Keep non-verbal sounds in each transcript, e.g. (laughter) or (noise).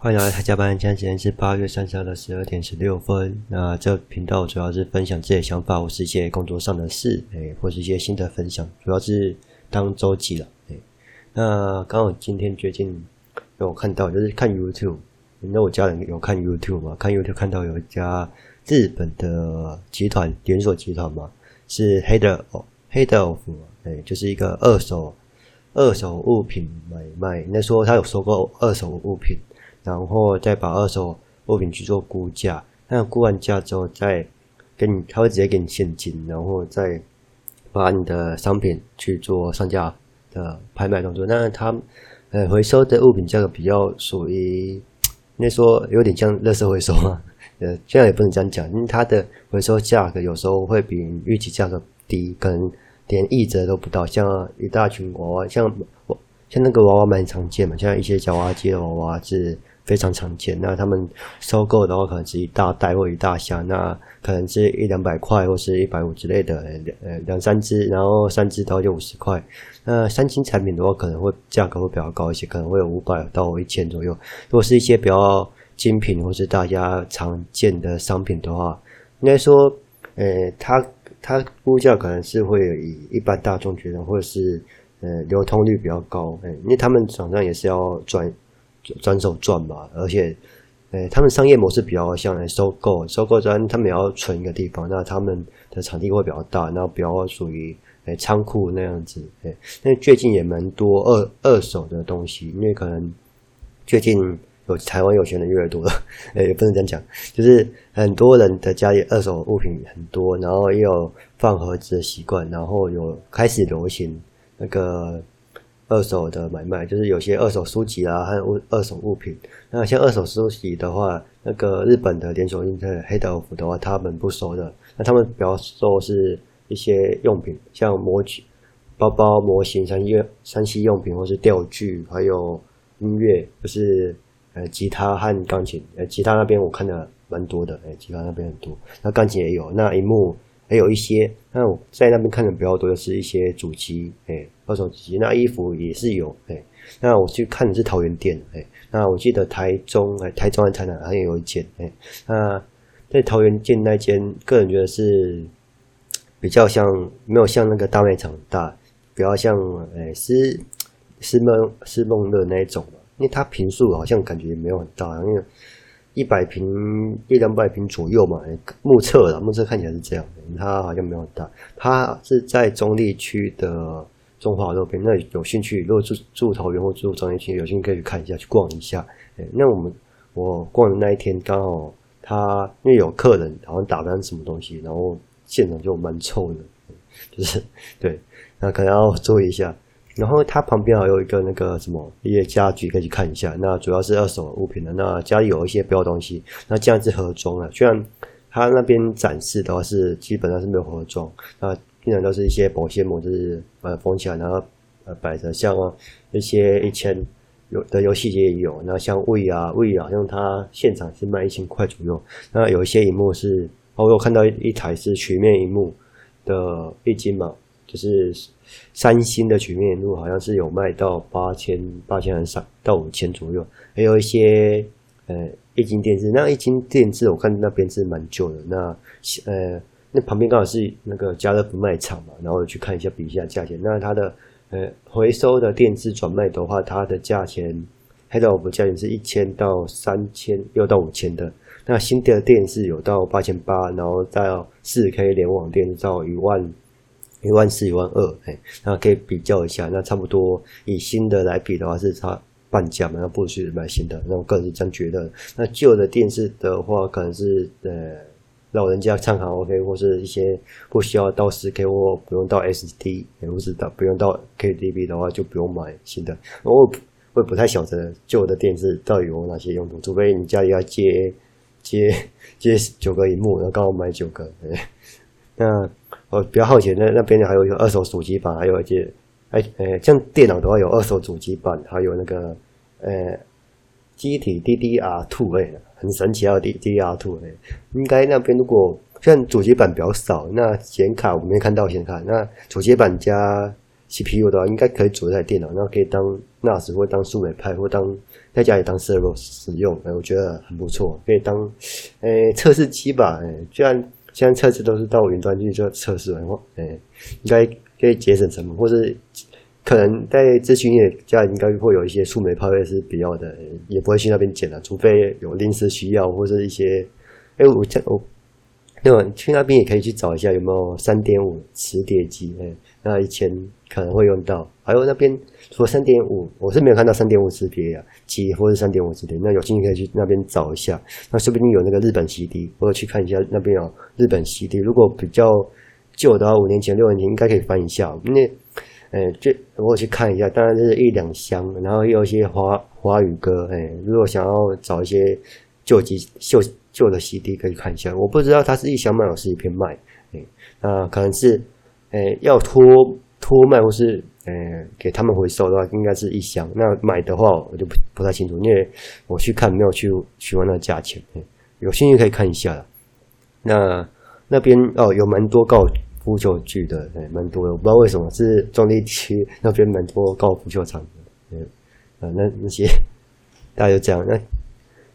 欢迎来加班，现在时间是八月三十号的十二点十六分。那这频道主要是分享自己的想法，或是一些工作上的事，诶，或是一些新的分享，主要是当周记了。诶，那刚好今天最近有看到，就是看 YouTube，那我家人有看 YouTube 嘛？看 YouTube 看到有一家日本的集团连锁集团嘛，是 Head of Head of，诶，就是一个二手二手物品买卖。那说他有收购二手物品。然后再把二手物品去做估价，那估完价之后，再给你，他会直接给你现金，然后再把你的商品去做上架的拍卖动作。那他呃回收的物品价格比较属于，那说有点像垃圾回收嘛，(laughs) 呃，这样也不能这样讲，因为它的回收价格有时候会比预期价格低，可能连一折都不到。像一大群娃娃，像像那个娃娃蛮常见嘛，像一些小娃娃机的娃娃是。非常常见。那他们收购的话，可能是一大袋或一大箱，那可能是一两百块或是一百五之类的，呃，两三只，然后三只的话就五十块。那三星产品的话，可能会价格会比较高一些，可能会有五百到一千左右。如果是一些比较精品或是大家常见的商品的话，应该说，呃，它它估价可能是会以一般大众觉得，或者是呃流通率比较高，呃，因为他们厂商也是要赚。转手赚嘛，而且，诶，他们商业模式比较像收购，收购之后他们也要存一个地方，那他们的场地会比较大，然后比较属于诶仓库那样子，诶，那最近也蛮多二二手的东西，因为可能最近有台湾有钱人越来越多了，诶，(laughs) 也不能这样讲，就是很多人的家里二手物品很多，然后也有放盒子的习惯，然后有开始流行那个。二手的买卖就是有些二手书籍啊，和物二手物品。那像二手书籍的话，那个日本的连锁印特 Head of 的话，他们不收的。那他们比较收是一些用品，像模具、包包、模型、三 C 三 C 用品，或是钓具，还有音乐，就是呃吉他和钢琴。呃，吉他那边我看的蛮多的，哎，吉他那边很多。那钢琴也有，那萤幕。还有一些，那我在那边看的比较多的是一些主机，哎，二手主机。那衣服也是有，哎，那我去看的是桃园店，哎，那我记得台中，哎，台中和台南好像有一间，哎，那在桃园店那间，个人觉得是比较像，没有像那个大卖场大，比较像，哎，是是梦是梦乐那一种，因为它坪数好像感觉也没有很大，因为。一百平一两百平左右嘛，目测了，目测看起来是这样的，它好像没有很大。它是在中立区的中华路边，那有兴趣，如果住住桃园或住中坜区，有兴趣可以去看一下，去逛一下。那我们我逛的那一天刚好他因为有客人好像打单什么东西，然后现场就蛮臭的，(laughs) 就是对，那可能要注意一下。然后它旁边还有一个那个什么一些家具可以去看一下，那主要是二手物品的。那家里有一些标东西，那这样是盒装的。虽然它那边展示的话是基本上是没有盒装，那基本上都是一些保鲜膜，就是呃封起来，然后呃摆着。像一些一千有的游戏机也有，那像 Wii 啊用它现场是卖一千块左右。那有一些荧幕是，我看到一台是曲面荧幕的液晶嘛。就是三星的曲面屏幕好像是有卖到八千八千还是到五千左右，还有一些呃液晶电视，那液晶电视我看那边是蛮旧的，那呃那旁边刚好是那个家乐福卖场嘛，然后去看一下比一下价钱，那它的呃回收的电视转卖的话，它的价钱黑到我们价钱是一千到三千又到五千的，那新的电视有到八千八，然后到四 K 联网电视到一万。一万四、一万二，哎，那可以比较一下，那差不多以新的来比的话是差半价嘛，那不如去买新的。那我个人是这样觉得。那旧的电视的话，可能是呃老人家唱卡拉 OK，或是一些不需要到四 K 或不用到 SD，也不是到不用到 KTV 的话，就不用买新的。我我也不太晓得旧的电视到底有哪些用途，除非你家里要接接接九个萤幕，然后刚好买九个，哎，那。我比较好奇，那那边还有一个二手主机板，还有一些，哎，呃，像电脑的话有二手主机板，还有那个，呃，机体 D D R two 哎，很神奇啊，D D R two 哎，应该那边如果像主机板比较少，那显卡我没看到显卡，那主机板加 CPU 的话，应该可以组一台电脑，那可以当 NAS 或当树莓派或当在家里当 server 使用，哎，我觉得很不错，可以当诶测试机吧，哎，虽然现在测试都是到云端去做测试，然后哎，应该可以节省成本，或是可能在咨询业家应该会有一些树莓派位是必要的，也不会去那边捡了，除非有临时需要或是一些，哎，我这我。对吧？去那边也可以去找一下有没有三点五磁碟机，哎，那以前可能会用到。还有那边除了三点五，我是没有看到三点五磁碟啊，机或者三点五磁碟。那有兴趣可以去那边找一下，那说不定有那个日本 CD，或者去看一下那边有日本 CD。如果比较旧的话，五年前、六年前应该可以翻一下。因为，呃，就我去看一下，当然是一两箱，然后有一些华华语歌，哎，如果想要找一些旧机旧。旧的 CD 可以看一下，我不知道它是一箱卖还是一片卖，哎，那可能是，诶，要托托卖或是，诶，给他们回收的话，应该是一箱。那买的话，我就不不太清楚，因为我去看没有去询问那个价钱，有兴趣可以看一下。那那边哦，有蛮多高尔夫球具的，诶，蛮多的，我不知道为什么是中坜区那边蛮多高尔夫球场的，嗯，啊，那那些大家就这样，那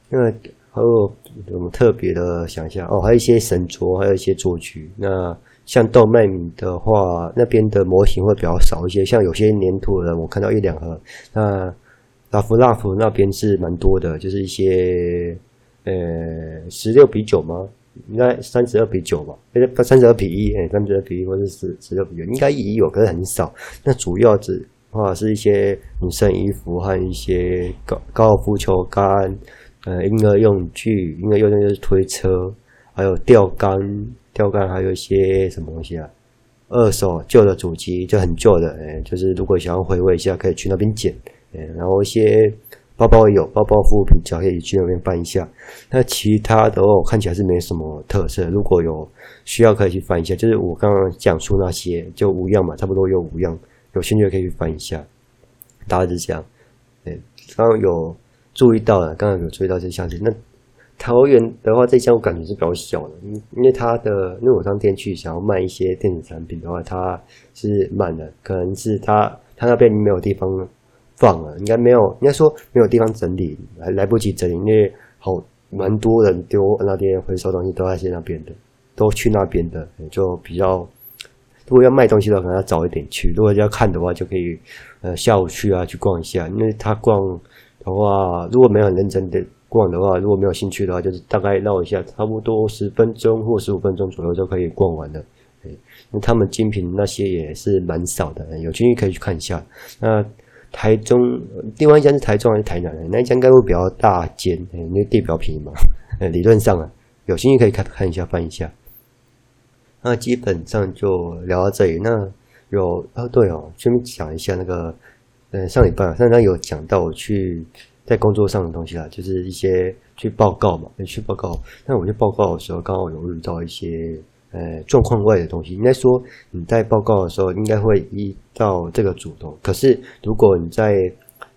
那。还有我们特别的想一下哦，还有一些神桌，还有一些桌具。那像豆麦米的话，那边的模型会比较少一些。像有些粘土的，我看到一两盒。那拉夫拉夫那边是蛮多的，就是一些呃十六比九吗？应该三十二比九吧？呃，三十二比一，哎，三十二比一或者是十六比九，应该也有，可是很少。那主要的话是一些女生衣服和一些高高尔夫球杆。呃，婴儿用具，婴儿用的就是推车，还有钓竿，钓竿还有一些什么东西啊？二手旧的主机，就很旧的，哎，就是如果想要回味一下，可以去那边捡。哎，然后一些包包有，包包护肤品，就可以去那边翻一下。那其他的哦，看起来是没什么特色。如果有需要，可以去翻一下。就是我刚刚讲述那些，就五样嘛，差不多有五样，有兴趣可以去翻一下。大概是这样。哎，刚刚有。注意到了，刚刚有注意到这箱子。那桃园的话，这箱我感觉是比较小的，因因为它的，因为我当天去想要卖一些电子产品的话，它是满的，可能是它它那边没有地方放了，应该没有，应该说没有地方整理，来来不及整理，因为好蛮多人丢那边回收东西都在那边的，都去那边的，就比较。如果要卖东西的话，可能要早一点去；如果要看的话，就可以呃下午去啊，去逛一下，因为他逛。的话，如果没有很认真的逛的话，如果没有兴趣的话，就是大概绕一下，差不多十分钟或十五分钟左右就可以逛完了。那他们精品那些也是蛮少的，有兴趣可以去看一下。那台中另外一家是台中还是台南？那一家应该会比较大间，因为地比较便宜嘛。(laughs) 理论上啊，有兴趣可以看看一下，翻一下。那基本上就聊到这里。那有啊，对哦，顺便讲一下那个。呃，上礼拜上礼拜有讲到我去在工作上的东西啦，就是一些去报告嘛，去报告。那我去报告的时候，刚好有遇到一些呃状况外的东西。应该说你在报告的时候，应该会依照这个主动。可是如果你在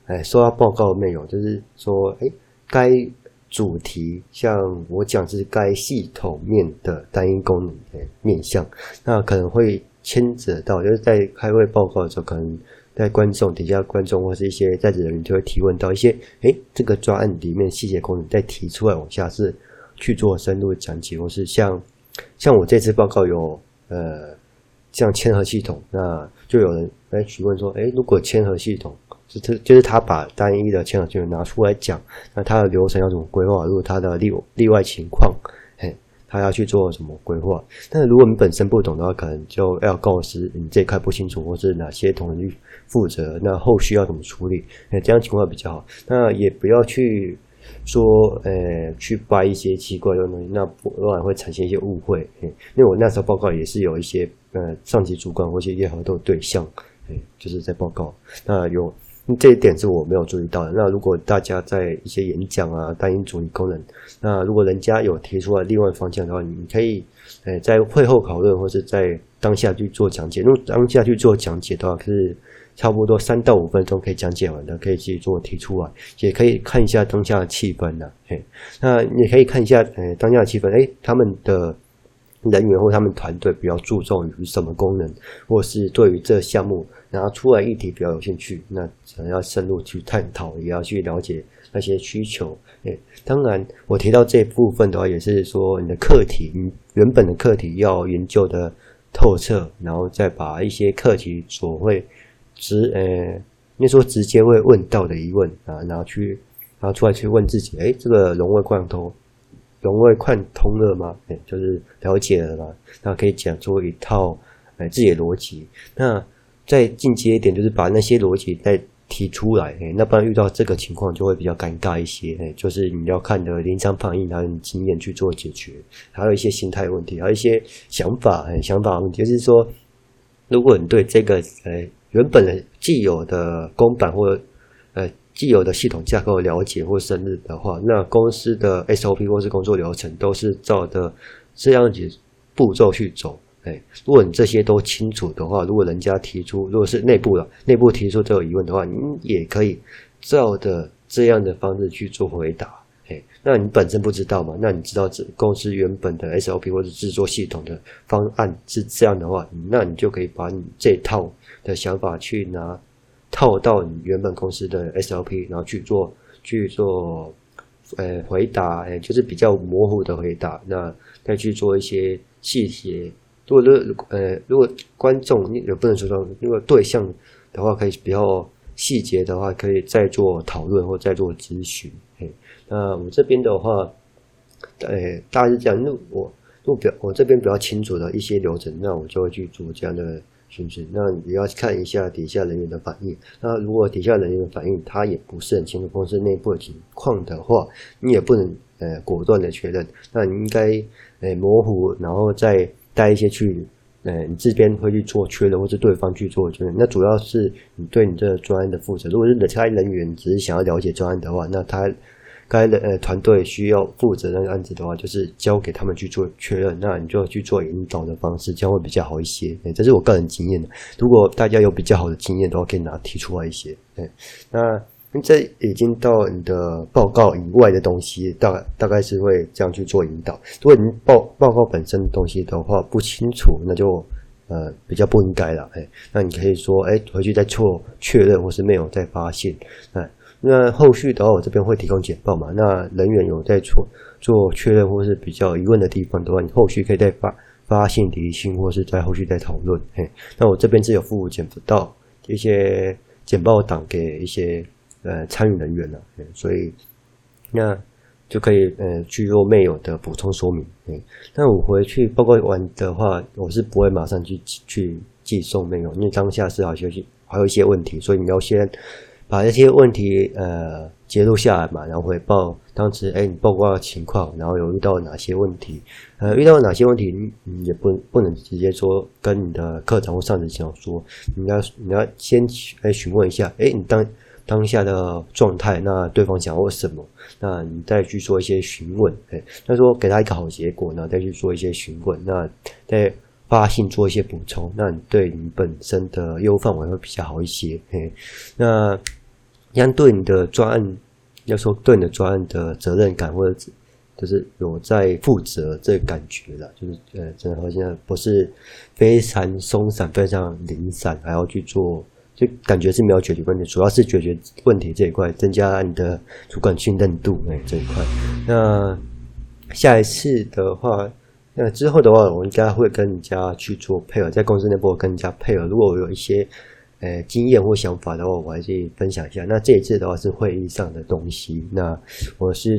呃收到报告的内容，就是说，哎，该主题像我讲是该系统面的单一功能的面向，那可能会牵扯到，就是在开会报告的时候可能。在观众底下，观众或是一些在职人员就会提问到一些，诶，这个专案里面细节功能再提出来，往下是去做深入讲解，或是像像我这次报告有呃，像签核系统，那就有人来询问说，诶，如果签核系统是他就是他把单一的签核系统拿出来讲，那他的流程要怎么规划？如果他的例例外情况，他要去做什么规划？但是如果你本身不懂的话，可能就要告知你这块不清楚，或是哪些同仁去负责，那后续要怎么处理？那这样情况比较好。那也不要去说，呃，去掰一些奇怪的东西，那不然会产生一些误会。因为我那时候报告也是有一些呃上级主管或者一些合作对象，就是在报告，那有。这一点是我没有注意到的。那如果大家在一些演讲啊，单一主义功能，那如果人家有提出来另外方向的话，你可以，诶，在会后讨论，或是在当下去做讲解。如果当下去做讲解的话，是差不多三到五分钟可以讲解完的，可以去做提出来，也可以看一下当下的气氛呢。嘿，那你可以看一下，诶，当下的气氛，诶，他们的。人员或他们团队比较注重于什么功能，或是对于这项目，拿出来议题比较有兴趣，那想要深入去探讨，也要去了解那些需求。诶，当然我提到这部分的话，也是说你的课题，你原本的课题要研究的透彻，然后再把一些课题所会直呃，应该说直接会问到的疑问啊，然后去拿出来去问自己，诶，这个融会贯通。融会贯通了吗？哎，就是了解了嘛。那可以讲出一套哎自己的逻辑。那再进阶一点，就是把那些逻辑再提出来。哎，那不然遇到这个情况就会比较尴尬一些。哎，就是你要看的临场反应，还有你经验去做解决，还有一些心态问题，还有一些想法。哎，想法问题就是说，如果你对这个呃原本的既有的公版或呃。既有的系统架构了解或深入的话，那公司的 SOP 或是工作流程都是照的这样子步骤去走。哎，如果你这些都清楚的话，如果人家提出，如果是内部的，内部提出这个疑问的话，你也可以照的这样的方式去做回答。哎，那你本身不知道嘛？那你知道这公司原本的 SOP 或者制作系统的方案是这样的话，那你就可以把你这套的想法去拿。套到你原本公司的 SOP，然后去做去做，呃，回答，呃，就是比较模糊的回答。那再去做一些细节。如果如呃，如果观众也不能说到，如果对象的话，可以比较细节的话，可以再做讨论或再做咨询。嘿，那我这边的话，呃，大概是这样。那我如果比较我这边比较清楚的一些流程，那我就会去做这样的。是不是？那你要看一下底下人员的反应。那如果底下人员反应他也不是很清楚公司内部的情况的话，你也不能呃果断的确认。那你应该呃模糊，然后再带一些去呃你这边会去做确认，或是对方去做确认。那主要是你对你这个专案的负责。如果是其他人员只是想要了解专案的话，那他。该的呃团队需要负责那个案子的话，就是交给他们去做确认，那你就去做引导的方式，这样会比较好一些。这是我个人经验的。如果大家有比较好的经验的话，可以拿提出来一些。哎，那这已经到你的报告以外的东西，大概大概是会这样去做引导。如果你报报告本身的东西的话不清楚，那就呃比较不应该了。哎，那你可以说，哎，回去再做确认，或是没有再发现。哎。那后续的话，我这边会提供简报嘛。那人员有在做做确认或是比较疑问的地方的话，你后续可以再发发信提醒，或是在后续再讨论。嘿，那我这边是有附简到一些简报档给一些呃参与人员了，所以那就可以呃去做没有的补充说明。嗯，那我回去报告完的话，我是不会马上去去寄送没有因为当下是好休息，还有一些问题，所以你要先。把这些问题呃截录下来嘛，然后回报当时哎你报告的情况，然后有遇到哪些问题，呃遇到哪些问题，你也不不能直接说跟你的课长或上级讲说，你要你要先来询问一下，哎你当当下的状态，那对方想要什么，那你再去做一些询问，哎他说给他一个好结果，然后再去做一些询问，那再。发信做一些补充，那你对你本身的业务范围会比较好一些。嘿，那相对你的专案，要说对你的专案的责任感，或者就是有在负责这感觉了，就是呃，真的好像不是非常松散、非常零散，还要去做，就感觉是没有解决问题，主要是解决问题这一块，增加你的主管信任度哎这一块。那下一次的话。那之后的话，我应该会跟人家去做配合，在公司内部跟人家配合。如果我有一些呃经验或想法的话，我还是分享一下。那这一次的话是会议上的东西。那我是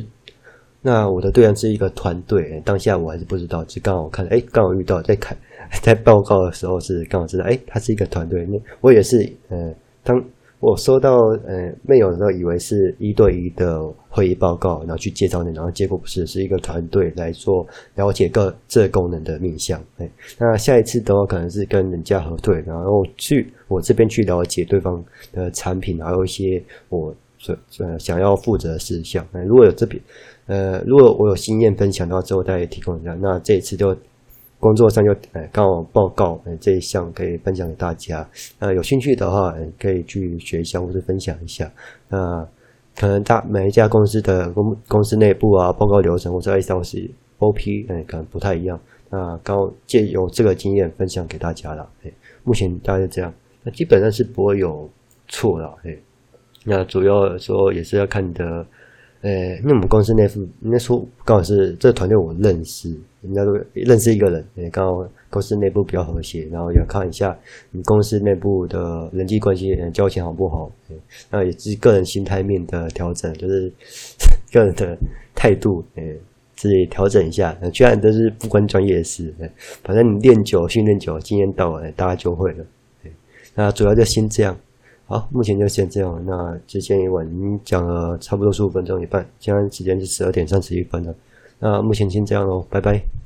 那我的队员是一个团队，当下我还是不知道，只刚好我看，哎，刚好遇到在看 (laughs) 在报告的时候是刚好知道，哎，他是一个团队。那我也是呃当。我收到呃 mail 的时候，以为是一对一的会议报告，然后去介绍你，然后结果不是，是一个团队来做了解各这功能的面向。哎，那下一次的话，可能是跟人家核对，然后去我这边去了解对方的产品，还有一些我所呃想要负责的事项。哎，如果有这边呃，如果我有经验分享的话，之后再提供一下。那这一次就。工作上就呃刚好报告呃这一项可以分享给大家，呃有兴趣的话可以去学一下或者分享一下。那可能大每一家公司的公公司内部啊报告流程或者 SOP 嗯可能不太一样。那刚好借由这个经验分享给大家了。目前大概是这样。那基本上是不会有错了。哎，那主要说也是要看你的。呃，因为我们公司内部应该说刚好是这个团队我认识，人家都认识一个人，诶，刚好公司内部比较和谐，然后要看一下你公司内部的人际关系，交情好不好？那也是个人心态面的调整，就是 (laughs) 个人的态度，诶，自己调整一下。居然都是不关专业的事，反正你练久、训练久，经验到了，大家就会了。那主要就先这样。好，目前就先这样。那之前一晚讲了差不多十五分钟一半，现在时间是十二点三十一分了。那目前先这样喽，拜拜。